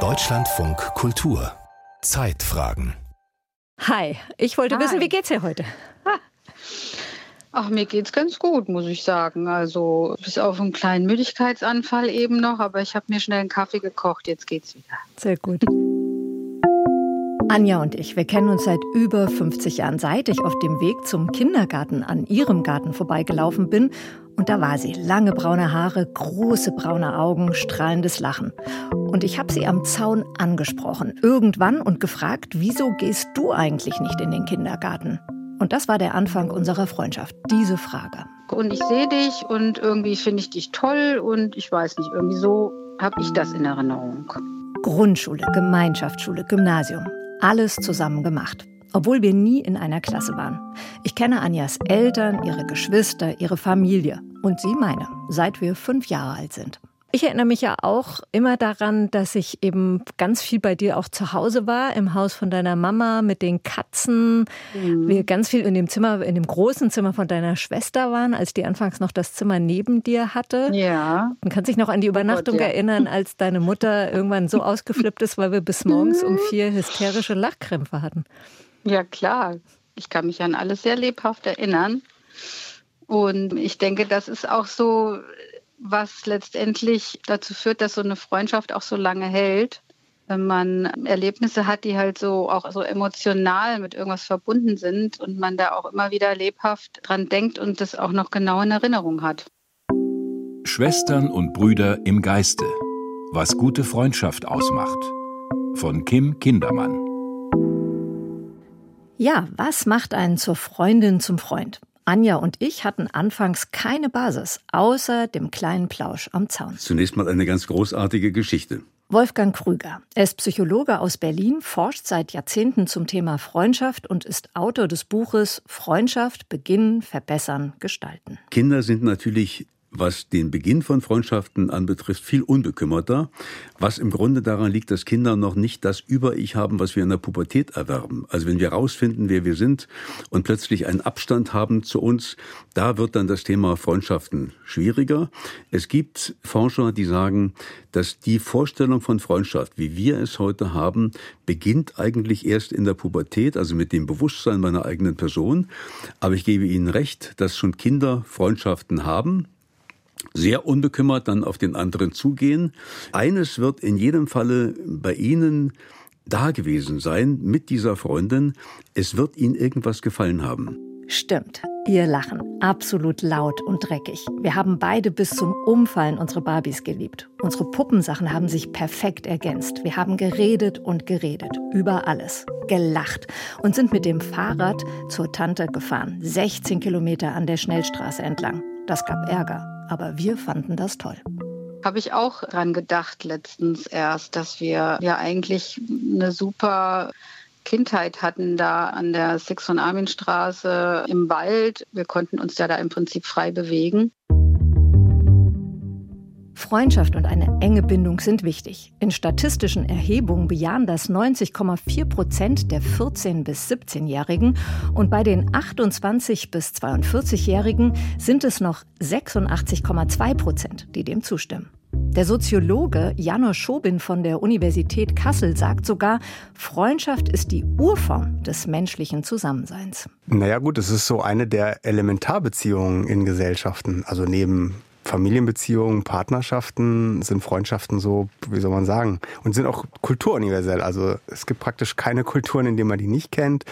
Deutschlandfunk Kultur Zeitfragen Hi, ich wollte Hi. wissen, wie geht's dir heute? Ach, mir geht's ganz gut, muss ich sagen. Also bis auf einen kleinen Müdigkeitsanfall eben noch, aber ich habe mir schnell einen Kaffee gekocht, jetzt geht's wieder. Sehr gut. Anja und ich, wir kennen uns seit über 50 Jahren, seit ich auf dem Weg zum Kindergarten an ihrem Garten vorbeigelaufen bin. Und da war sie. Lange braune Haare, große braune Augen, strahlendes Lachen. Und ich habe sie am Zaun angesprochen, irgendwann und gefragt, wieso gehst du eigentlich nicht in den Kindergarten? Und das war der Anfang unserer Freundschaft, diese Frage. Und ich sehe dich und irgendwie finde ich dich toll und ich weiß nicht, irgendwie so habe ich das in Erinnerung. Grundschule, Gemeinschaftsschule, Gymnasium. Alles zusammen gemacht. Obwohl wir nie in einer Klasse waren. Ich kenne Anjas Eltern, ihre Geschwister, ihre Familie. Und sie meine, seit wir fünf Jahre alt sind. Ich erinnere mich ja auch immer daran, dass ich eben ganz viel bei dir auch zu Hause war, im Haus von deiner Mama mit den Katzen. Mhm. Wir ganz viel in dem Zimmer, in dem großen Zimmer von deiner Schwester waren, als die anfangs noch das Zimmer neben dir hatte. Ja, Man kann sich noch an die Übernachtung ja. erinnern, als deine Mutter irgendwann so ausgeflippt ist, weil wir bis morgens um vier hysterische Lachkrämpfe hatten. Ja klar. Ich kann mich an alles sehr lebhaft erinnern. Und ich denke, das ist auch so, was letztendlich dazu führt, dass so eine Freundschaft auch so lange hält. Wenn man Erlebnisse hat, die halt so auch so emotional mit irgendwas verbunden sind und man da auch immer wieder lebhaft dran denkt und das auch noch genau in Erinnerung hat. Schwestern und Brüder im Geiste. Was gute Freundschaft ausmacht. Von Kim Kindermann. Ja, was macht einen zur Freundin zum Freund? Anja und ich hatten anfangs keine Basis, außer dem kleinen Plausch am Zaun. Zunächst mal eine ganz großartige Geschichte. Wolfgang Krüger. Er ist Psychologe aus Berlin, forscht seit Jahrzehnten zum Thema Freundschaft und ist Autor des Buches Freundschaft beginnen, verbessern, gestalten. Kinder sind natürlich, was den Beginn von Freundschaften anbetrifft, viel unbekümmerter, was im Grunde daran liegt, dass Kinder noch nicht das Über-Ich haben, was wir in der Pubertät erwerben. Also wenn wir herausfinden, wer wir sind und plötzlich einen Abstand haben zu uns, da wird dann das Thema Freundschaften schwieriger. Es gibt Forscher, die sagen, dass die Vorstellung von Freundschaft, wie wir es heute haben, beginnt eigentlich erst in der Pubertät, also mit dem Bewusstsein meiner eigenen Person. Aber ich gebe Ihnen recht, dass schon Kinder Freundschaften haben, sehr unbekümmert dann auf den anderen zugehen. Eines wird in jedem Falle bei Ihnen da gewesen sein mit dieser Freundin. Es wird Ihnen irgendwas gefallen haben. Stimmt, ihr Lachen, absolut laut und dreckig. Wir haben beide bis zum Umfallen unsere Barbies geliebt. Unsere Puppensachen haben sich perfekt ergänzt. Wir haben geredet und geredet, über alles, gelacht und sind mit dem Fahrrad zur Tante gefahren, 16 Kilometer an der Schnellstraße entlang. Das gab Ärger, aber wir fanden das toll. Habe ich auch dran gedacht letztens erst, dass wir ja eigentlich eine super Kindheit hatten da an der Six von Arminstraße im Wald. Wir konnten uns ja da im Prinzip frei bewegen. Freundschaft und eine enge Bindung sind wichtig. In statistischen Erhebungen bejahen das 90,4 Prozent der 14- bis 17-Jährigen und bei den 28- bis 42-Jährigen sind es noch 86,2 Prozent, die dem zustimmen. Der Soziologe Janusz Schobin von der Universität Kassel sagt sogar, Freundschaft ist die Urform des menschlichen Zusammenseins. Naja gut, es ist so eine der Elementarbeziehungen in Gesellschaften. Also neben Familienbeziehungen, Partnerschaften sind Freundschaften so, wie soll man sagen, und sind auch kulturuniversell. Also es gibt praktisch keine Kulturen, in denen man die nicht kennt.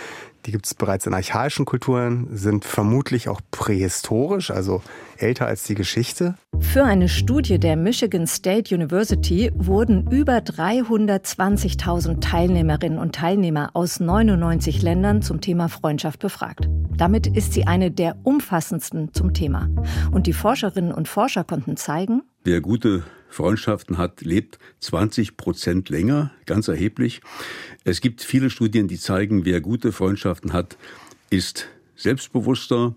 Die gibt es bereits in archaischen Kulturen, sind vermutlich auch prähistorisch, also älter als die Geschichte. Für eine Studie der Michigan State University wurden über 320.000 Teilnehmerinnen und Teilnehmer aus 99 Ländern zum Thema Freundschaft befragt. Damit ist sie eine der umfassendsten zum Thema. Und die Forscherinnen und Forscher konnten zeigen, Wer gute Freundschaften hat, lebt 20 Prozent länger, ganz erheblich. Es gibt viele Studien, die zeigen, wer gute Freundschaften hat, ist selbstbewusster,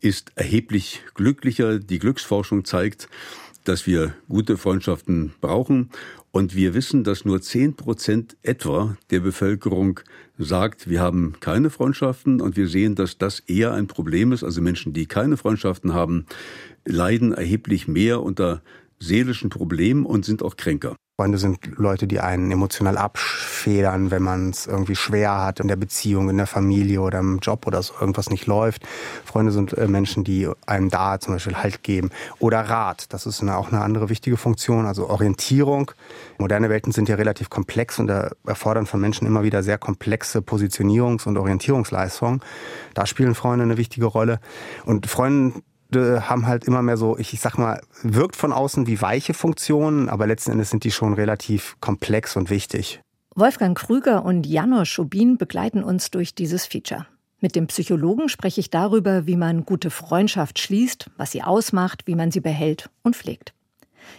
ist erheblich glücklicher. Die Glücksforschung zeigt, dass wir gute Freundschaften brauchen. Und wir wissen, dass nur 10 Prozent etwa der Bevölkerung sagt, wir haben keine Freundschaften. Und wir sehen, dass das eher ein Problem ist. Also Menschen, die keine Freundschaften haben, leiden erheblich mehr unter seelischen Problemen und sind auch kränker. Freunde sind Leute, die einen emotional abfedern, wenn man es irgendwie schwer hat in der Beziehung, in der Familie oder im Job oder so irgendwas nicht läuft. Freunde sind äh, Menschen, die einem da zum Beispiel Halt geben. Oder Rat, das ist eine, auch eine andere wichtige Funktion, also Orientierung. Moderne Welten sind ja relativ komplex und erfordern von Menschen immer wieder sehr komplexe Positionierungs- und Orientierungsleistungen. Da spielen Freunde eine wichtige Rolle. Und Freunde haben halt immer mehr so, ich, sag mal, wirkt von außen wie weiche Funktionen, aber letzten Endes sind die schon relativ komplex und wichtig. Wolfgang Krüger und Janusz Schubin begleiten uns durch dieses Feature. Mit dem Psychologen spreche ich darüber, wie man gute Freundschaft schließt, was sie ausmacht, wie man sie behält und pflegt.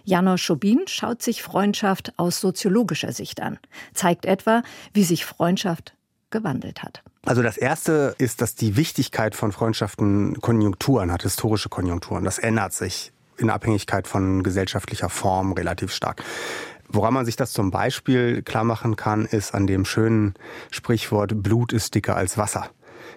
Janusz Schubin schaut sich Freundschaft aus soziologischer Sicht an, zeigt etwa, wie sich Freundschaft gewandelt hat. Also das erste ist, dass die Wichtigkeit von Freundschaften Konjunkturen hat, historische Konjunkturen. Das ändert sich in Abhängigkeit von gesellschaftlicher Form relativ stark. Woran man sich das zum Beispiel klar machen kann, ist an dem schönen Sprichwort Blut ist dicker als Wasser.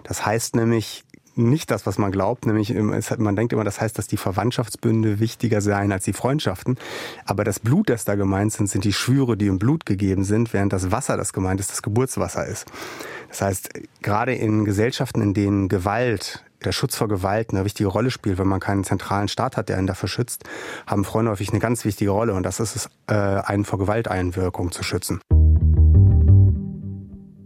Das heißt nämlich, nicht das, was man glaubt, nämlich man denkt immer, das heißt, dass die Verwandtschaftsbünde wichtiger seien als die Freundschaften. Aber das Blut, das da gemeint sind, sind die Schwüre, die im Blut gegeben sind, während das Wasser, das gemeint ist, das Geburtswasser ist. Das heißt, gerade in Gesellschaften, in denen Gewalt, der Schutz vor Gewalt eine wichtige Rolle spielt, wenn man keinen zentralen Staat hat, der ihn dafür schützt, haben Freunde häufig eine ganz wichtige Rolle und das ist es, äh, einen vor Gewalteinwirkung zu schützen.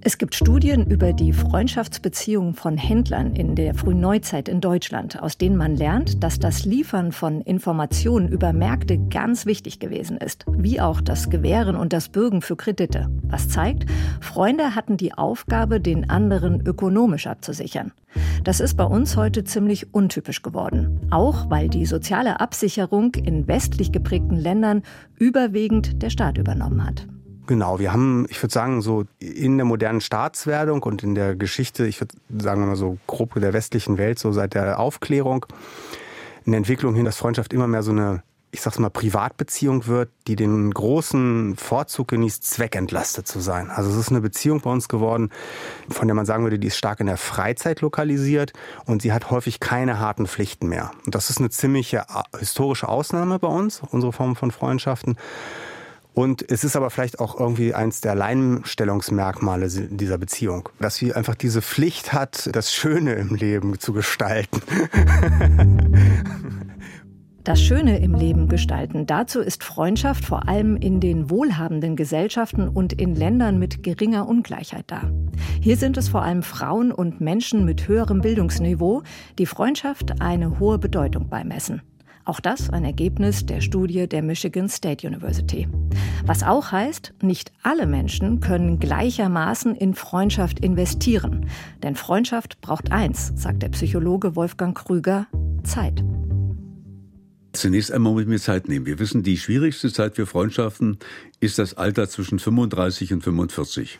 Es gibt Studien über die Freundschaftsbeziehungen von Händlern in der frühen Neuzeit in Deutschland, aus denen man lernt, dass das Liefern von Informationen über Märkte ganz wichtig gewesen ist, wie auch das Gewähren und das Bürgen für Kredite. Was zeigt, Freunde hatten die Aufgabe, den anderen ökonomisch abzusichern. Das ist bei uns heute ziemlich untypisch geworden, auch weil die soziale Absicherung in westlich geprägten Ländern überwiegend der Staat übernommen hat. Genau, wir haben, ich würde sagen, so in der modernen Staatswerdung und in der Geschichte, ich würde sagen mal so grob der westlichen Welt, so seit der Aufklärung, eine Entwicklung hin, dass Freundschaft immer mehr so eine, ich sag's mal, Privatbeziehung wird, die den großen Vorzug genießt, zweckentlastet zu sein. Also es ist eine Beziehung bei uns geworden, von der man sagen würde, die ist stark in der Freizeit lokalisiert und sie hat häufig keine harten Pflichten mehr. Und das ist eine ziemliche historische Ausnahme bei uns, unsere Form von Freundschaften. Und es ist aber vielleicht auch irgendwie eins der Alleinstellungsmerkmale dieser Beziehung, dass sie einfach diese Pflicht hat, das Schöne im Leben zu gestalten. Das Schöne im Leben gestalten. Dazu ist Freundschaft vor allem in den wohlhabenden Gesellschaften und in Ländern mit geringer Ungleichheit da. Hier sind es vor allem Frauen und Menschen mit höherem Bildungsniveau, die Freundschaft eine hohe Bedeutung beimessen. Auch das ein Ergebnis der Studie der Michigan State University. Was auch heißt, nicht alle Menschen können gleichermaßen in Freundschaft investieren. Denn Freundschaft braucht eins, sagt der Psychologe Wolfgang Krüger, Zeit. Zunächst einmal mit mir Zeit nehmen. Wir wissen, die schwierigste Zeit für Freundschaften ist das Alter zwischen 35 und 45.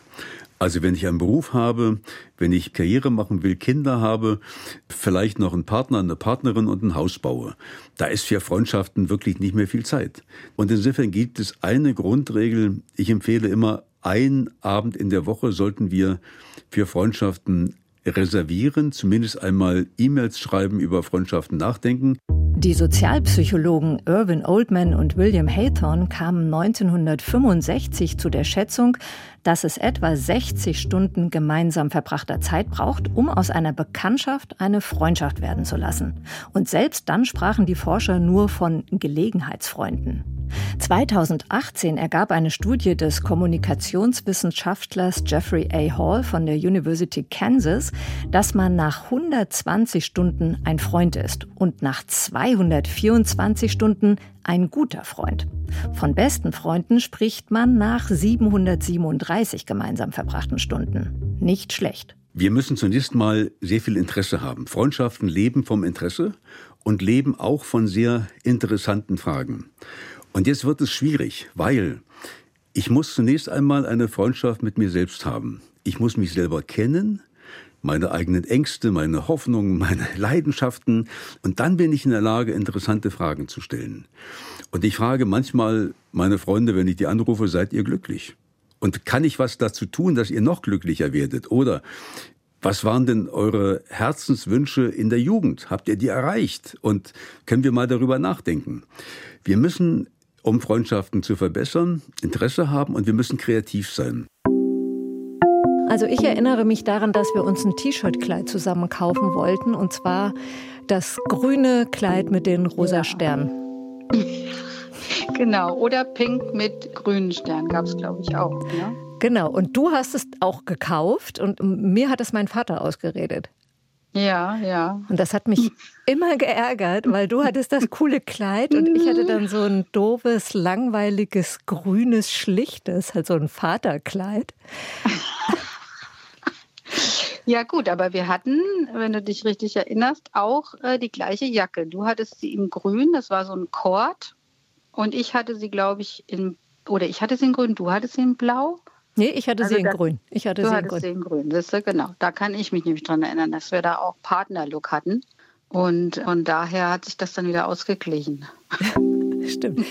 Also wenn ich einen Beruf habe, wenn ich Karriere machen will, Kinder habe, vielleicht noch einen Partner, eine Partnerin und ein Haus baue, da ist für Freundschaften wirklich nicht mehr viel Zeit. Und insofern gibt es eine Grundregel, ich empfehle immer, einen Abend in der Woche sollten wir für Freundschaften reservieren, zumindest einmal E-Mails schreiben, über Freundschaften nachdenken. Die Sozialpsychologen Irvin Oldman und William Haythorne kamen 1965 zu der Schätzung, dass es etwa 60 Stunden gemeinsam verbrachter Zeit braucht, um aus einer Bekanntschaft eine Freundschaft werden zu lassen. Und selbst dann sprachen die Forscher nur von Gelegenheitsfreunden. 2018 ergab eine Studie des Kommunikationswissenschaftlers Jeffrey A. Hall von der University Kansas, dass man nach 120 Stunden ein Freund ist und nach 224 Stunden ein guter Freund. Von besten Freunden spricht man nach 737 gemeinsam verbrachten Stunden. Nicht schlecht. Wir müssen zunächst mal sehr viel Interesse haben. Freundschaften leben vom Interesse und leben auch von sehr interessanten Fragen. Und jetzt wird es schwierig, weil ich muss zunächst einmal eine Freundschaft mit mir selbst haben. Ich muss mich selber kennen, meine eigenen Ängste, meine Hoffnungen, meine Leidenschaften. Und dann bin ich in der Lage, interessante Fragen zu stellen. Und ich frage manchmal meine Freunde, wenn ich die anrufe, seid ihr glücklich? Und kann ich was dazu tun, dass ihr noch glücklicher werdet? Oder Was waren denn eure Herzenswünsche in der Jugend? Habt ihr die erreicht? Und können wir mal darüber nachdenken? Wir müssen, um Freundschaften zu verbessern, Interesse haben und wir müssen kreativ sein. Also ich erinnere mich daran, dass wir uns ein T-Shirt-Kleid zusammen kaufen wollten und zwar das grüne Kleid mit den rosa Sternen. Genau, oder pink mit grünen Sternen gab es, glaube ich, auch. Ne? Genau, und du hast es auch gekauft und mir hat es mein Vater ausgeredet. Ja, ja. Und das hat mich immer geärgert, weil du hattest das coole Kleid und ich hatte dann so ein doofes, langweiliges, grünes, schlichtes, halt so ein Vaterkleid. Ja gut, aber wir hatten, wenn du dich richtig erinnerst, auch äh, die gleiche Jacke. Du hattest sie in grün, das war so ein Kord. Und ich hatte sie, glaube ich, in, oder ich hatte sie in grün, du hattest sie in blau. Nee, ich hatte also sie in das, grün. Ich hatte du sie in grün. sie in grün. Siehst du, genau. Da kann ich mich nämlich dran erinnern, dass wir da auch Partnerlook hatten. Und von daher hat sich das dann wieder ausgeglichen. Stimmt.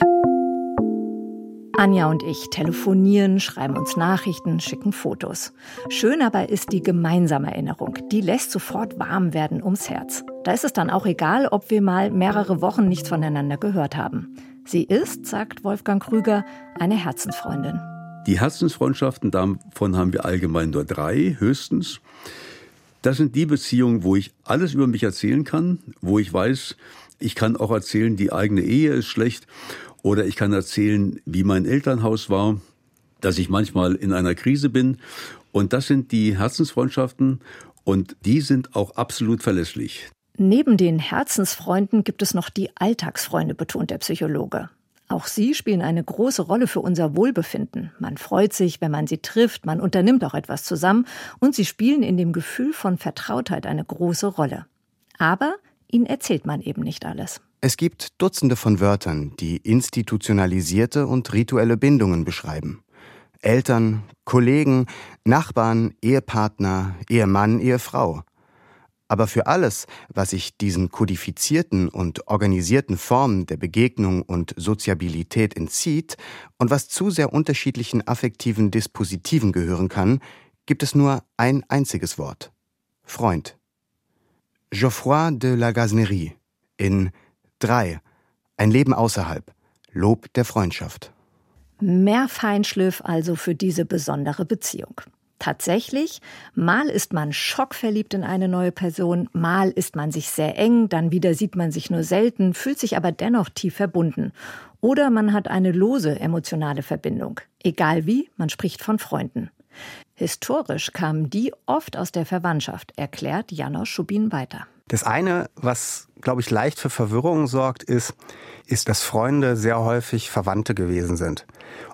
Anja und ich telefonieren, schreiben uns Nachrichten, schicken Fotos. Schön aber ist die gemeinsame Erinnerung. Die lässt sofort warm werden ums Herz. Da ist es dann auch egal, ob wir mal mehrere Wochen nichts voneinander gehört haben. Sie ist, sagt Wolfgang Krüger, eine Herzensfreundin. Die Herzensfreundschaften, davon haben wir allgemein nur drei, höchstens. Das sind die Beziehungen, wo ich alles über mich erzählen kann, wo ich weiß, ich kann auch erzählen, die eigene Ehe ist schlecht oder ich kann erzählen, wie mein Elternhaus war, dass ich manchmal in einer Krise bin. Und das sind die Herzensfreundschaften und die sind auch absolut verlässlich. Neben den Herzensfreunden gibt es noch die Alltagsfreunde, betont der Psychologe. Auch sie spielen eine große Rolle für unser Wohlbefinden. Man freut sich, wenn man sie trifft, man unternimmt auch etwas zusammen und sie spielen in dem Gefühl von Vertrautheit eine große Rolle. Aber ihnen erzählt man eben nicht alles. Es gibt Dutzende von Wörtern, die institutionalisierte und rituelle Bindungen beschreiben. Eltern, Kollegen, Nachbarn, Ehepartner, Ehemann, Ehefrau. Aber für alles, was sich diesen kodifizierten und organisierten Formen der Begegnung und Soziabilität entzieht und was zu sehr unterschiedlichen affektiven Dispositiven gehören kann, gibt es nur ein einziges Wort. Freund. Geoffroy de la Gasnerie in 3. Ein Leben außerhalb. Lob der Freundschaft. Mehr Feinschliff also für diese besondere Beziehung. Tatsächlich, mal ist man schockverliebt in eine neue Person, mal ist man sich sehr eng, dann wieder sieht man sich nur selten, fühlt sich aber dennoch tief verbunden. Oder man hat eine lose emotionale Verbindung. Egal wie, man spricht von Freunden. Historisch kamen die oft aus der Verwandtschaft, erklärt Janos Schubin weiter. Das eine, was, glaube ich, leicht für Verwirrung sorgt, ist, ist, dass Freunde sehr häufig Verwandte gewesen sind.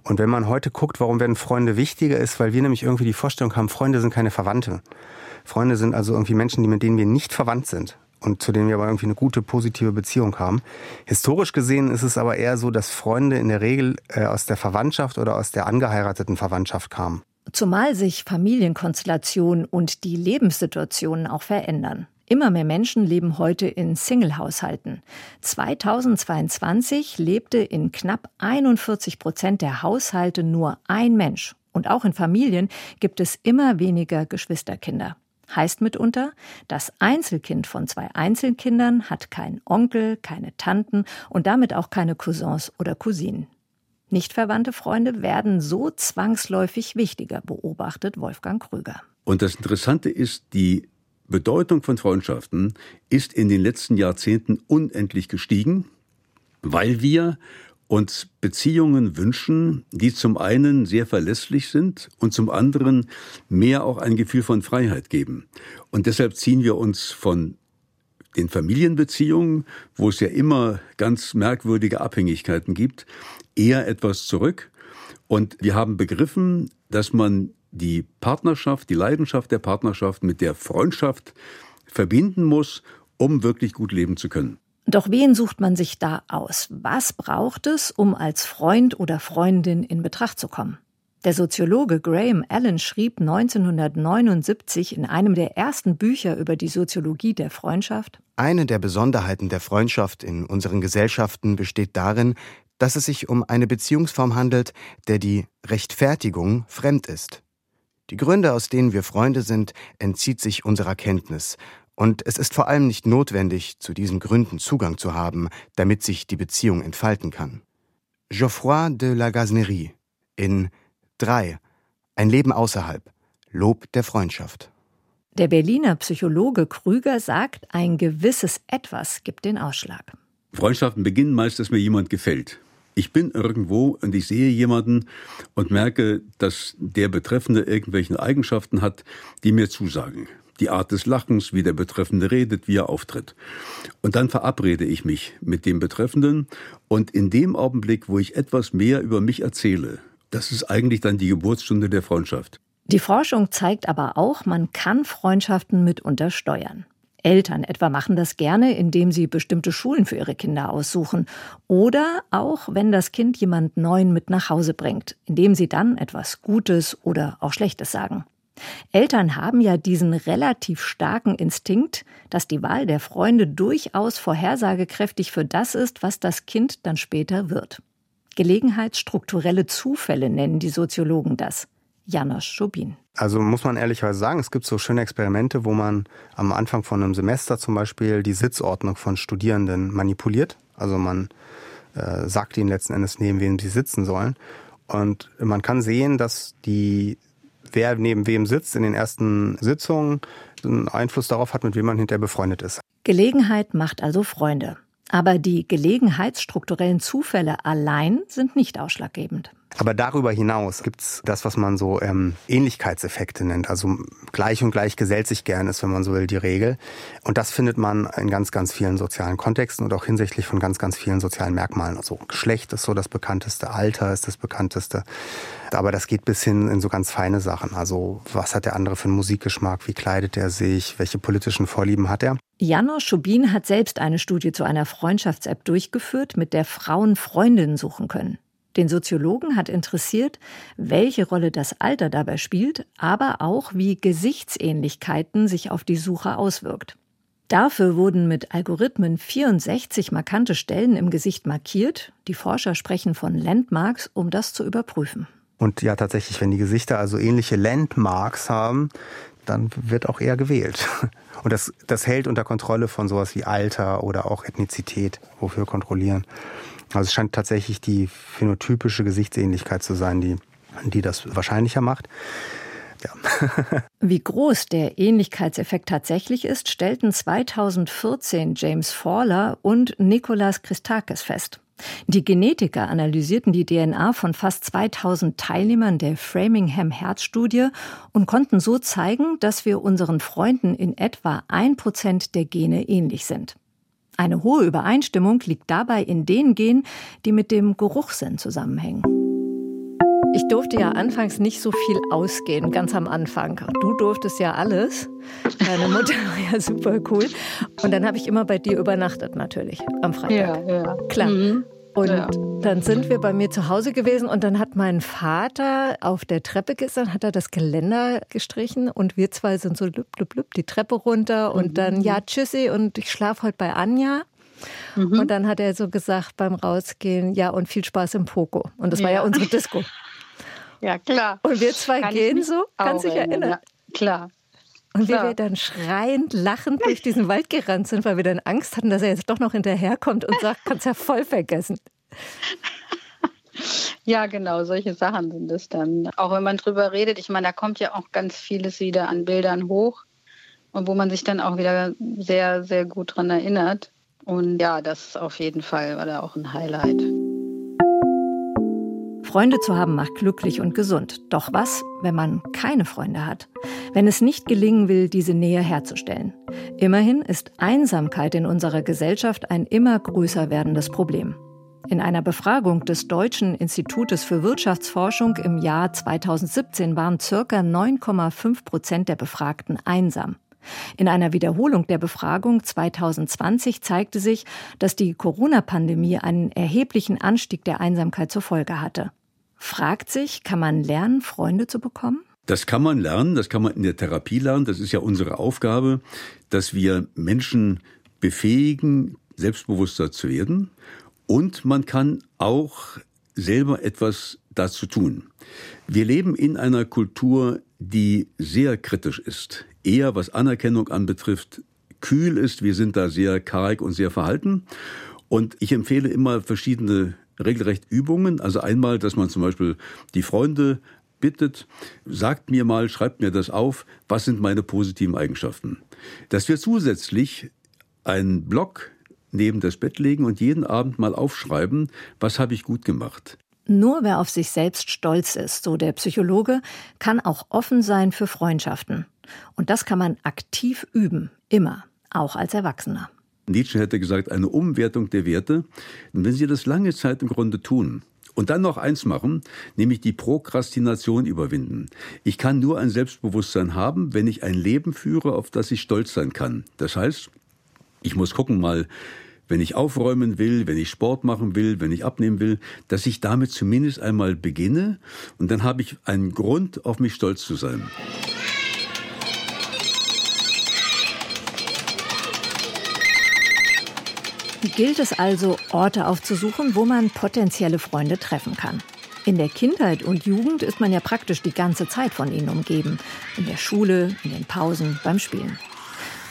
Und wenn man heute guckt, warum werden Freunde wichtiger, ist, weil wir nämlich irgendwie die Vorstellung haben, Freunde sind keine Verwandte. Freunde sind also irgendwie Menschen, die mit denen wir nicht verwandt sind und zu denen wir aber irgendwie eine gute, positive Beziehung haben. Historisch gesehen ist es aber eher so, dass Freunde in der Regel äh, aus der Verwandtschaft oder aus der angeheirateten Verwandtschaft kamen. Zumal sich Familienkonstellationen und die Lebenssituationen auch verändern. Immer mehr Menschen leben heute in Single-Haushalten. 2022 lebte in knapp 41 Prozent der Haushalte nur ein Mensch. Und auch in Familien gibt es immer weniger Geschwisterkinder. Heißt mitunter, das Einzelkind von zwei Einzelkindern hat keinen Onkel, keine Tanten und damit auch keine Cousins oder Cousinen. Nicht verwandte Freunde werden so zwangsläufig wichtiger, beobachtet Wolfgang Krüger. Und das Interessante ist, die Bedeutung von Freundschaften ist in den letzten Jahrzehnten unendlich gestiegen, weil wir uns Beziehungen wünschen, die zum einen sehr verlässlich sind und zum anderen mehr auch ein Gefühl von Freiheit geben. Und deshalb ziehen wir uns von den Familienbeziehungen, wo es ja immer ganz merkwürdige Abhängigkeiten gibt, eher etwas zurück. Und wir haben begriffen, dass man die Partnerschaft, die Leidenschaft der Partnerschaft mit der Freundschaft verbinden muss, um wirklich gut leben zu können. Doch wen sucht man sich da aus? Was braucht es, um als Freund oder Freundin in Betracht zu kommen? Der Soziologe Graham Allen schrieb 1979 in einem der ersten Bücher über die Soziologie der Freundschaft Eine der Besonderheiten der Freundschaft in unseren Gesellschaften besteht darin, dass es sich um eine Beziehungsform handelt, der die Rechtfertigung fremd ist. Die Gründe, aus denen wir Freunde sind, entzieht sich unserer Kenntnis. Und es ist vor allem nicht notwendig, zu diesen Gründen Zugang zu haben, damit sich die Beziehung entfalten kann. Geoffroy de la Gasnerie in 3. Ein Leben außerhalb. Lob der Freundschaft. Der Berliner Psychologe Krüger sagt, ein gewisses Etwas gibt den Ausschlag. Freundschaften beginnen meist, dass mir jemand gefällt. Ich bin irgendwo und ich sehe jemanden und merke, dass der Betreffende irgendwelche Eigenschaften hat, die mir zusagen. Die Art des Lachens, wie der Betreffende redet, wie er auftritt. Und dann verabrede ich mich mit dem Betreffenden und in dem Augenblick, wo ich etwas mehr über mich erzähle, das ist eigentlich dann die Geburtsstunde der Freundschaft. Die Forschung zeigt aber auch, man kann Freundschaften mitunter steuern. Eltern etwa machen das gerne, indem sie bestimmte Schulen für ihre Kinder aussuchen. Oder auch, wenn das Kind jemand Neuen mit nach Hause bringt, indem sie dann etwas Gutes oder auch Schlechtes sagen. Eltern haben ja diesen relativ starken Instinkt, dass die Wahl der Freunde durchaus vorhersagekräftig für das ist, was das Kind dann später wird. Gelegenheitsstrukturelle Zufälle nennen die Soziologen das. Janos Schubin. Also muss man ehrlicherweise sagen, es gibt so schöne Experimente, wo man am Anfang von einem Semester zum Beispiel die Sitzordnung von Studierenden manipuliert. Also man äh, sagt ihnen letzten Endes, neben wem sie sitzen sollen. Und man kann sehen, dass die, wer neben wem sitzt in den ersten Sitzungen, einen Einfluss darauf hat, mit wem man hinterher befreundet ist. Gelegenheit macht also Freunde. Aber die gelegenheitsstrukturellen Zufälle allein sind nicht ausschlaggebend. Aber darüber hinaus gibt's das, was man so ähm, Ähnlichkeitseffekte nennt. Also gleich und gleich gesellt sich gern ist, wenn man so will, die Regel. Und das findet man in ganz, ganz vielen sozialen Kontexten und auch hinsichtlich von ganz, ganz vielen sozialen Merkmalen. Also Geschlecht ist so das bekannteste, Alter ist das bekannteste. Aber das geht bis hin in so ganz feine Sachen. Also was hat der andere für einen Musikgeschmack, wie kleidet er sich, welche politischen Vorlieben hat er. Janos Schubin hat selbst eine Studie zu einer Freundschafts-App durchgeführt, mit der Frauen Freundinnen suchen können. Den Soziologen hat interessiert, welche Rolle das Alter dabei spielt, aber auch wie Gesichtsähnlichkeiten sich auf die Suche auswirkt. Dafür wurden mit Algorithmen 64 markante Stellen im Gesicht markiert. Die Forscher sprechen von Landmarks, um das zu überprüfen. Und ja, tatsächlich, wenn die Gesichter also ähnliche Landmarks haben, dann wird auch eher gewählt. Und das, das hält unter Kontrolle von sowas wie Alter oder auch Ethnizität, wofür kontrollieren. Also es scheint tatsächlich die phänotypische Gesichtsähnlichkeit zu sein, die, die das wahrscheinlicher macht. Ja. Wie groß der Ähnlichkeitseffekt tatsächlich ist, stellten 2014 James Fowler und Nicolas Christakis fest. Die Genetiker analysierten die DNA von fast 2000 Teilnehmern der Framingham Herzstudie und konnten so zeigen, dass wir unseren Freunden in etwa ein Prozent der Gene ähnlich sind. Eine hohe Übereinstimmung liegt dabei in den Genen, die mit dem Geruchssinn zusammenhängen. Ich durfte ja anfangs nicht so viel ausgehen, ganz am Anfang. Du durftest ja alles. Deine Mutter war ja super cool. Und dann habe ich immer bei dir übernachtet, natürlich, am Freitag. Ja, ja. Klar. Mhm. Und ja. dann sind wir bei mir zu Hause gewesen und dann hat mein Vater auf der Treppe gestern, hat er das Geländer gestrichen und wir zwei sind so lüpp, lüpp, lüpp, die Treppe runter und mhm. dann, ja, tschüssi und ich schlafe heute bei Anja. Mhm. Und dann hat er so gesagt beim Rausgehen, ja, und viel Spaß im Poko. Und das ja. war ja unsere Disco. Ja, klar. Und wir zwei Kann gehen so, kannst dich erinnern? Ja, klar. Und Klar. wie wir dann schreiend, lachend durch diesen Wald gerannt sind, weil wir dann Angst hatten, dass er jetzt doch noch hinterherkommt und sagt, kannst ja voll vergessen. Ja, genau, solche Sachen sind es dann. Auch wenn man drüber redet, ich meine, da kommt ja auch ganz vieles wieder an Bildern hoch und wo man sich dann auch wieder sehr, sehr gut dran erinnert. Und ja, das auf jeden Fall war da auch ein Highlight. Freunde zu haben macht glücklich und gesund. Doch was, wenn man keine Freunde hat? Wenn es nicht gelingen will, diese Nähe herzustellen? Immerhin ist Einsamkeit in unserer Gesellschaft ein immer größer werdendes Problem. In einer Befragung des Deutschen Institutes für Wirtschaftsforschung im Jahr 2017 waren circa 9,5 Prozent der Befragten einsam. In einer Wiederholung der Befragung 2020 zeigte sich, dass die Corona-Pandemie einen erheblichen Anstieg der Einsamkeit zur Folge hatte fragt sich, kann man lernen, Freunde zu bekommen? Das kann man lernen, das kann man in der Therapie lernen. Das ist ja unsere Aufgabe, dass wir Menschen befähigen, selbstbewusster zu werden. Und man kann auch selber etwas dazu tun. Wir leben in einer Kultur, die sehr kritisch ist, eher was Anerkennung anbetrifft, kühl ist. Wir sind da sehr karg und sehr verhalten. Und ich empfehle immer verschiedene regelrecht Übungen. Also einmal, dass man zum Beispiel die Freunde bittet, sagt mir mal, schreibt mir das auf, was sind meine positiven Eigenschaften. Dass wir zusätzlich einen Block neben das Bett legen und jeden Abend mal aufschreiben, was habe ich gut gemacht. Nur wer auf sich selbst stolz ist, so der Psychologe, kann auch offen sein für Freundschaften. Und das kann man aktiv üben, immer, auch als Erwachsener. Nietzsche hätte gesagt, eine Umwertung der Werte. Und wenn Sie das lange Zeit im Grunde tun, und dann noch eins machen, nämlich die Prokrastination überwinden. Ich kann nur ein Selbstbewusstsein haben, wenn ich ein Leben führe, auf das ich stolz sein kann. Das heißt, ich muss gucken mal, wenn ich aufräumen will, wenn ich Sport machen will, wenn ich abnehmen will, dass ich damit zumindest einmal beginne und dann habe ich einen Grund, auf mich stolz zu sein. Gilt es also, Orte aufzusuchen, wo man potenzielle Freunde treffen kann. In der Kindheit und Jugend ist man ja praktisch die ganze Zeit von ihnen umgeben. In der Schule, in den Pausen, beim Spielen.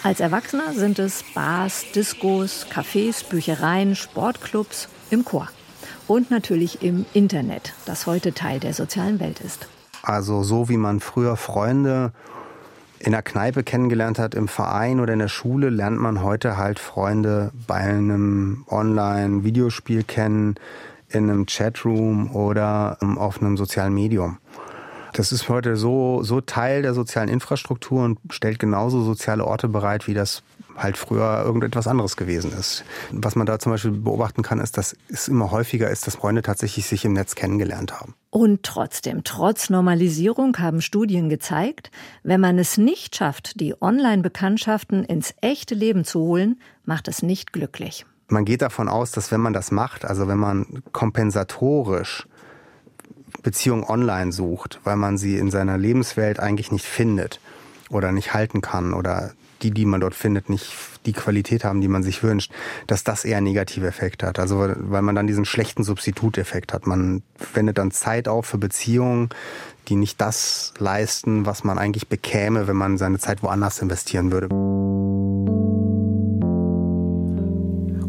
Als Erwachsener sind es Bars, Diskos, Cafés, Büchereien, Sportclubs, im Chor. Und natürlich im Internet, das heute Teil der sozialen Welt ist. Also so wie man früher Freunde in der Kneipe kennengelernt hat, im Verein oder in der Schule, lernt man heute halt Freunde bei einem Online-Videospiel kennen, in einem Chatroom oder ähm, auf einem sozialen Medium. Das ist heute so, so Teil der sozialen Infrastruktur und stellt genauso soziale Orte bereit, wie das halt früher irgendetwas anderes gewesen ist. Was man da zum Beispiel beobachten kann, ist, dass es immer häufiger ist, dass Freunde tatsächlich sich im Netz kennengelernt haben. Und trotzdem, trotz Normalisierung haben Studien gezeigt, wenn man es nicht schafft, die Online-Bekanntschaften ins echte Leben zu holen, macht es nicht glücklich. Man geht davon aus, dass wenn man das macht, also wenn man kompensatorisch Beziehungen online sucht, weil man sie in seiner Lebenswelt eigentlich nicht findet oder nicht halten kann oder die, die man dort findet, nicht die Qualität haben, die man sich wünscht, dass das eher negative Effekte hat. Also weil man dann diesen schlechten Substituteffekt hat. Man wendet dann Zeit auf für Beziehungen, die nicht das leisten, was man eigentlich bekäme, wenn man seine Zeit woanders investieren würde.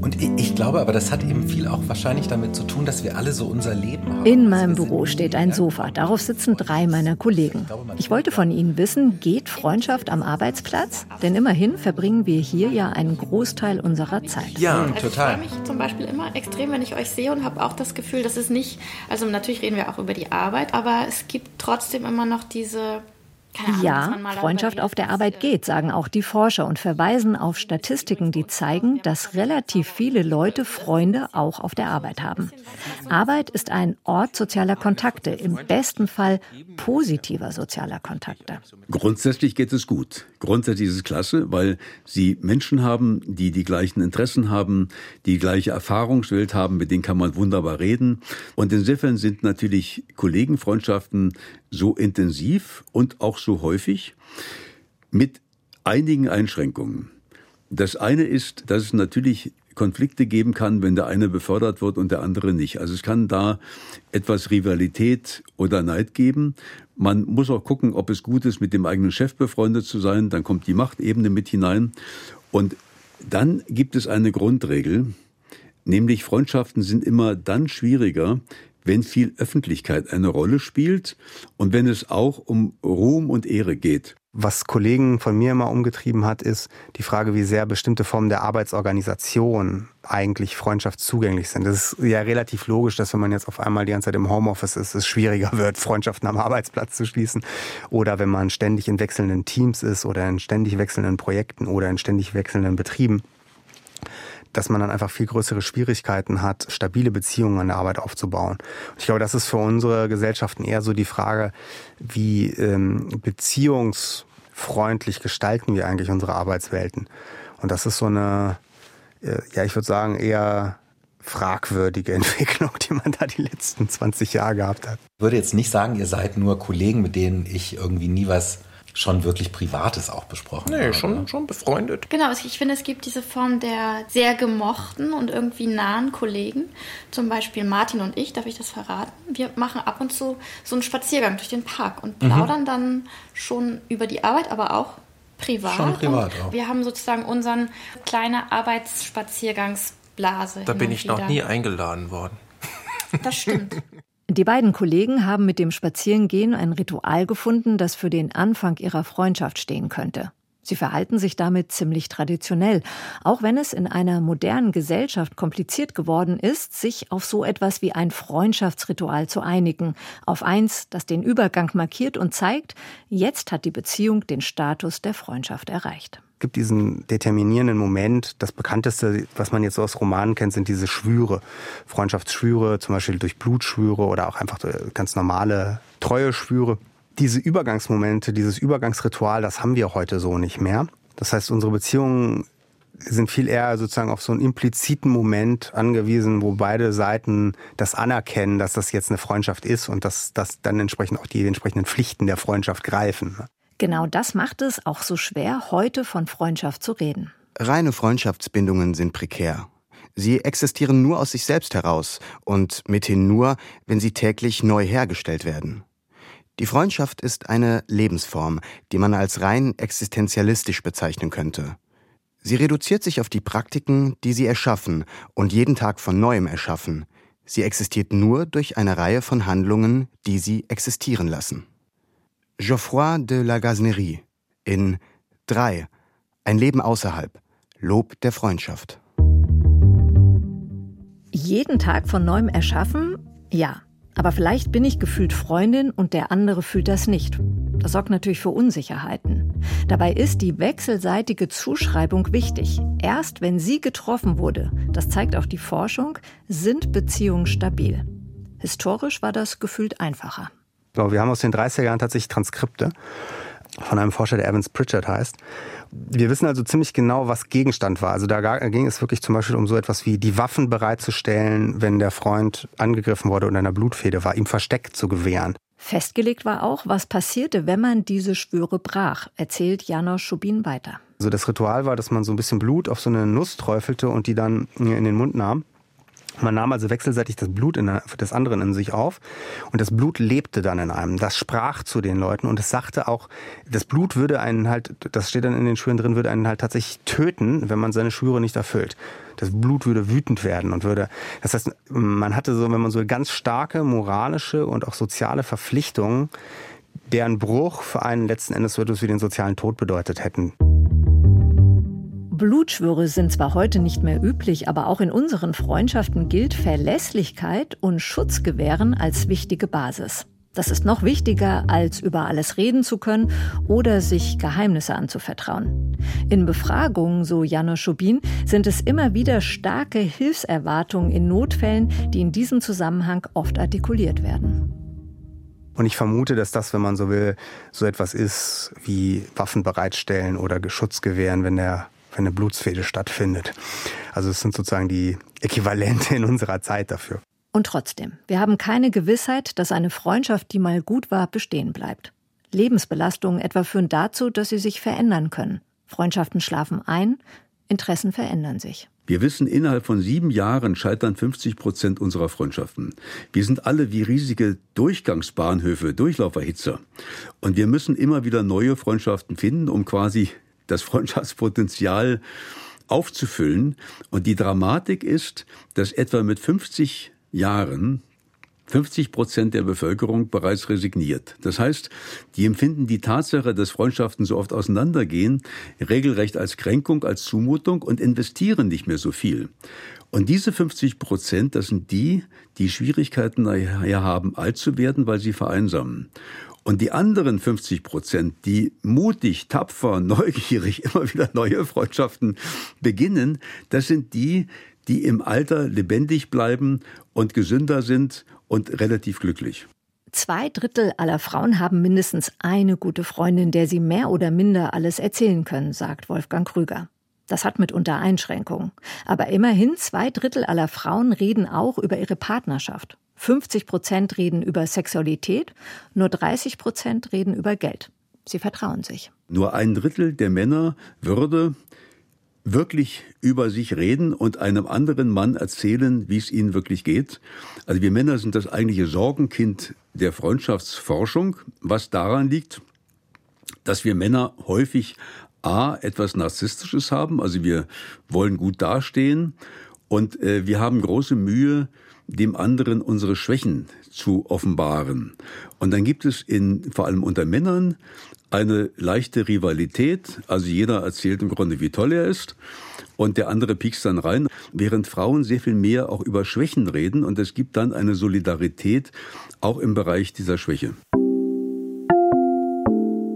Und ich glaube aber, das hat eben viel auch wahrscheinlich damit zu tun, dass wir alle so unser Leben haben. In meinem Büro steht ein Sofa. Darauf sitzen drei meiner Kollegen. Ich wollte von ihnen wissen, geht Freundschaft am Arbeitsplatz? Denn immerhin verbringen wir hier ja einen Großteil unserer Zeit. Ja, also total. Ich freue mich zum Beispiel immer extrem, wenn ich euch sehe und habe auch das Gefühl, dass es nicht, also natürlich reden wir auch über die Arbeit, aber es gibt trotzdem immer noch diese Ahnung, ja, Freundschaft auf der Arbeit geht, sagen auch die Forscher und verweisen auf Statistiken, die zeigen, dass relativ viele Leute Freunde auch auf der Arbeit haben. Arbeit ist ein Ort sozialer Kontakte, im besten Fall positiver sozialer Kontakte. Grundsätzlich geht es gut. Grundsätzlich ist es klasse, weil sie Menschen haben, die die gleichen Interessen haben, die gleiche Erfahrungswelt haben, mit denen kann man wunderbar reden. Und insofern sind natürlich Kollegenfreundschaften so intensiv und auch so häufig mit einigen Einschränkungen. Das eine ist, dass es natürlich Konflikte geben kann, wenn der eine befördert wird und der andere nicht. Also es kann da etwas Rivalität oder Neid geben. Man muss auch gucken, ob es gut ist, mit dem eigenen Chef befreundet zu sein. Dann kommt die Machtebene mit hinein. Und dann gibt es eine Grundregel, nämlich Freundschaften sind immer dann schwieriger, wenn viel Öffentlichkeit eine Rolle spielt und wenn es auch um Ruhm und Ehre geht. Was Kollegen von mir immer umgetrieben hat, ist die Frage, wie sehr bestimmte Formen der Arbeitsorganisation eigentlich freundschaftszugänglich sind. Das ist ja relativ logisch, dass wenn man jetzt auf einmal die ganze Zeit im Homeoffice ist, es schwieriger wird, Freundschaften am Arbeitsplatz zu schließen. Oder wenn man ständig in wechselnden Teams ist oder in ständig wechselnden Projekten oder in ständig wechselnden Betrieben dass man dann einfach viel größere Schwierigkeiten hat, stabile Beziehungen an der Arbeit aufzubauen. Und ich glaube, das ist für unsere Gesellschaften eher so die Frage, wie ähm, beziehungsfreundlich gestalten wir eigentlich unsere Arbeitswelten. Und das ist so eine, äh, ja, ich würde sagen, eher fragwürdige Entwicklung, die man da die letzten 20 Jahre gehabt hat. Ich würde jetzt nicht sagen, ihr seid nur Kollegen, mit denen ich irgendwie nie was schon wirklich Privates auch besprochen Nee, schon, schon befreundet. Genau, also ich finde, es gibt diese Form der sehr gemochten und irgendwie nahen Kollegen. Zum Beispiel Martin und ich, darf ich das verraten? Wir machen ab und zu so einen Spaziergang durch den Park und plaudern mhm. dann schon über die Arbeit, aber auch privat. Schon privat auch. Wir haben sozusagen unseren kleine Arbeitsspaziergangsblase. Da bin ich noch nie eingeladen worden. Das stimmt. Die beiden Kollegen haben mit dem Spazierengehen ein Ritual gefunden, das für den Anfang ihrer Freundschaft stehen könnte. Sie verhalten sich damit ziemlich traditionell, auch wenn es in einer modernen Gesellschaft kompliziert geworden ist, sich auf so etwas wie ein Freundschaftsritual zu einigen, auf eins, das den Übergang markiert und zeigt, jetzt hat die Beziehung den Status der Freundschaft erreicht gibt diesen determinierenden Moment. Das bekannteste, was man jetzt so aus Romanen kennt, sind diese Schwüre. Freundschaftsschwüre, zum Beispiel durch Blutschwüre oder auch einfach ganz normale Treueschwüre. Diese Übergangsmomente, dieses Übergangsritual, das haben wir heute so nicht mehr. Das heißt, unsere Beziehungen sind viel eher sozusagen auf so einen impliziten Moment angewiesen, wo beide Seiten das anerkennen, dass das jetzt eine Freundschaft ist und dass, dass dann entsprechend auch die entsprechenden Pflichten der Freundschaft greifen. Genau das macht es auch so schwer, heute von Freundschaft zu reden. Reine Freundschaftsbindungen sind prekär. Sie existieren nur aus sich selbst heraus und mithin nur, wenn sie täglich neu hergestellt werden. Die Freundschaft ist eine Lebensform, die man als rein existenzialistisch bezeichnen könnte. Sie reduziert sich auf die Praktiken, die sie erschaffen und jeden Tag von neuem erschaffen. Sie existiert nur durch eine Reihe von Handlungen, die sie existieren lassen. Geoffroy de la Gasnerie in 3. Ein Leben außerhalb. Lob der Freundschaft. Jeden Tag von neuem erschaffen? Ja. Aber vielleicht bin ich gefühlt Freundin und der andere fühlt das nicht. Das sorgt natürlich für Unsicherheiten. Dabei ist die wechselseitige Zuschreibung wichtig. Erst wenn sie getroffen wurde, das zeigt auch die Forschung, sind Beziehungen stabil. Historisch war das gefühlt einfacher. So, wir haben aus den 30er Jahren tatsächlich Transkripte von einem Forscher, der Evans Pritchard heißt. Wir wissen also ziemlich genau, was Gegenstand war. Also da ging es wirklich zum Beispiel um so etwas wie die Waffen bereitzustellen, wenn der Freund angegriffen wurde und in einer Blutfede war, ihm Versteck zu gewähren. Festgelegt war auch, was passierte, wenn man diese Schwüre brach, erzählt Janos Schubin weiter. Also das Ritual war, dass man so ein bisschen Blut auf so eine Nuss träufelte und die dann in den Mund nahm. Man nahm also wechselseitig das Blut in des anderen in sich auf und das Blut lebte dann in einem. Das sprach zu den Leuten und es sagte auch, das Blut würde einen halt, das steht dann in den Schwüren drin, würde einen halt tatsächlich töten, wenn man seine Schwüre nicht erfüllt. Das Blut würde wütend werden und würde, das heißt, man hatte so, wenn man so ganz starke moralische und auch soziale Verpflichtungen, deren Bruch für einen letzten Endes so etwas wie den sozialen Tod bedeutet hätten. Blutschwüre sind zwar heute nicht mehr üblich, aber auch in unseren Freundschaften gilt Verlässlichkeit und Schutzgewähren als wichtige Basis. Das ist noch wichtiger, als über alles reden zu können oder sich Geheimnisse anzuvertrauen. In Befragungen, so Janne Schubin, sind es immer wieder starke Hilfserwartungen in Notfällen, die in diesem Zusammenhang oft artikuliert werden. Und ich vermute, dass das, wenn man so will, so etwas ist wie Waffen bereitstellen oder Schutz gewähren, wenn der wenn eine Blutsfehde stattfindet. Also es sind sozusagen die Äquivalente in unserer Zeit dafür. Und trotzdem, wir haben keine Gewissheit, dass eine Freundschaft, die mal gut war, bestehen bleibt. Lebensbelastungen etwa führen dazu, dass sie sich verändern können. Freundschaften schlafen ein, Interessen verändern sich. Wir wissen, innerhalb von sieben Jahren scheitern 50 Prozent unserer Freundschaften. Wir sind alle wie riesige Durchgangsbahnhöfe, Durchlauferhitzer. Und wir müssen immer wieder neue Freundschaften finden, um quasi das Freundschaftspotenzial aufzufüllen. Und die Dramatik ist, dass etwa mit 50 Jahren 50 Prozent der Bevölkerung bereits resigniert. Das heißt, die empfinden die Tatsache, dass Freundschaften so oft auseinandergehen, regelrecht als Kränkung, als Zumutung und investieren nicht mehr so viel. Und diese 50 Prozent, das sind die, die Schwierigkeiten daher haben, alt zu werden, weil sie vereinsamen. Und die anderen 50 Prozent, die mutig, tapfer, neugierig immer wieder neue Freundschaften beginnen, das sind die, die im Alter lebendig bleiben und gesünder sind und relativ glücklich. Zwei Drittel aller Frauen haben mindestens eine gute Freundin, der sie mehr oder minder alles erzählen können, sagt Wolfgang Krüger. Das hat mitunter Einschränkungen. Aber immerhin zwei Drittel aller Frauen reden auch über ihre Partnerschaft. 50 Prozent reden über Sexualität, nur 30 Prozent reden über Geld. Sie vertrauen sich. Nur ein Drittel der Männer würde wirklich über sich reden und einem anderen Mann erzählen, wie es ihnen wirklich geht. Also wir Männer sind das eigentliche Sorgenkind der Freundschaftsforschung, was daran liegt, dass wir Männer häufig A, etwas Narzisstisches haben, also wir wollen gut dastehen und äh, wir haben große Mühe, dem anderen unsere Schwächen zu offenbaren. Und dann gibt es in, vor allem unter Männern eine leichte Rivalität. Also jeder erzählt im Grunde, wie toll er ist. Und der andere piekst dann rein, während Frauen sehr viel mehr auch über Schwächen reden. Und es gibt dann eine Solidarität auch im Bereich dieser Schwäche.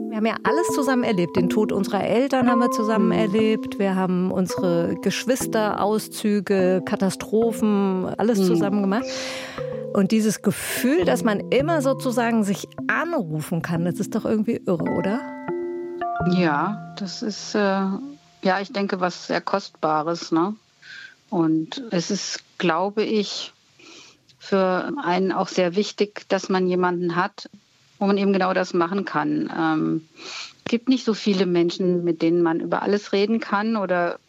Wir haben ja alles zusammen erlebt. Den Tod unserer Eltern haben wir zusammen erlebt. Wir haben unsere Geschwisterauszüge, Katastrophen, alles mhm. zusammen gemacht. Und dieses Gefühl, dass man immer sozusagen sich anrufen kann, das ist doch irgendwie irre, oder? Ja, das ist, äh, ja, ich denke, was sehr Kostbares. Ne? Und es ist, glaube ich, für einen auch sehr wichtig, dass man jemanden hat, wo man eben genau das machen kann. Ähm, es gibt nicht so viele Menschen, mit denen man über alles reden kann oder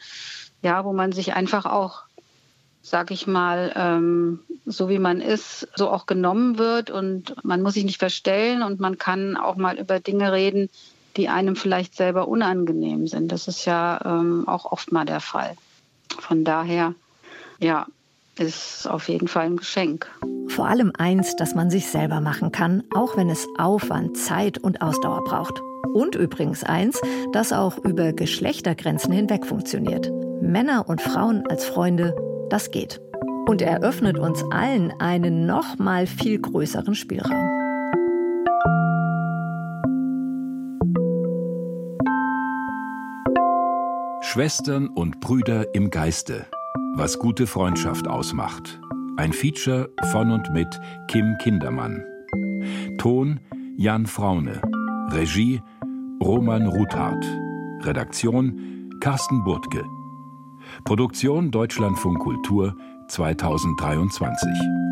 ja, wo man sich einfach auch, sag ich mal, ähm, so wie man ist, so auch genommen wird und man muss sich nicht verstellen und man kann auch mal über Dinge reden, die einem vielleicht selber unangenehm sind. Das ist ja ähm, auch oft mal der Fall. Von daher, ja, ist auf jeden Fall ein Geschenk. Vor allem eins, das man sich selber machen kann, auch wenn es Aufwand, Zeit und Ausdauer braucht. Und übrigens eins, das auch über Geschlechtergrenzen hinweg funktioniert. Männer und Frauen als Freunde, das geht. Und eröffnet uns allen einen noch mal viel größeren Spielraum. Schwestern und Brüder im Geiste was gute Freundschaft ausmacht. Ein Feature von und mit Kim Kindermann. Ton Jan Fraune. Regie Roman Ruthardt. Redaktion Carsten Burtke. Produktion Deutschlandfunk Kultur 2023.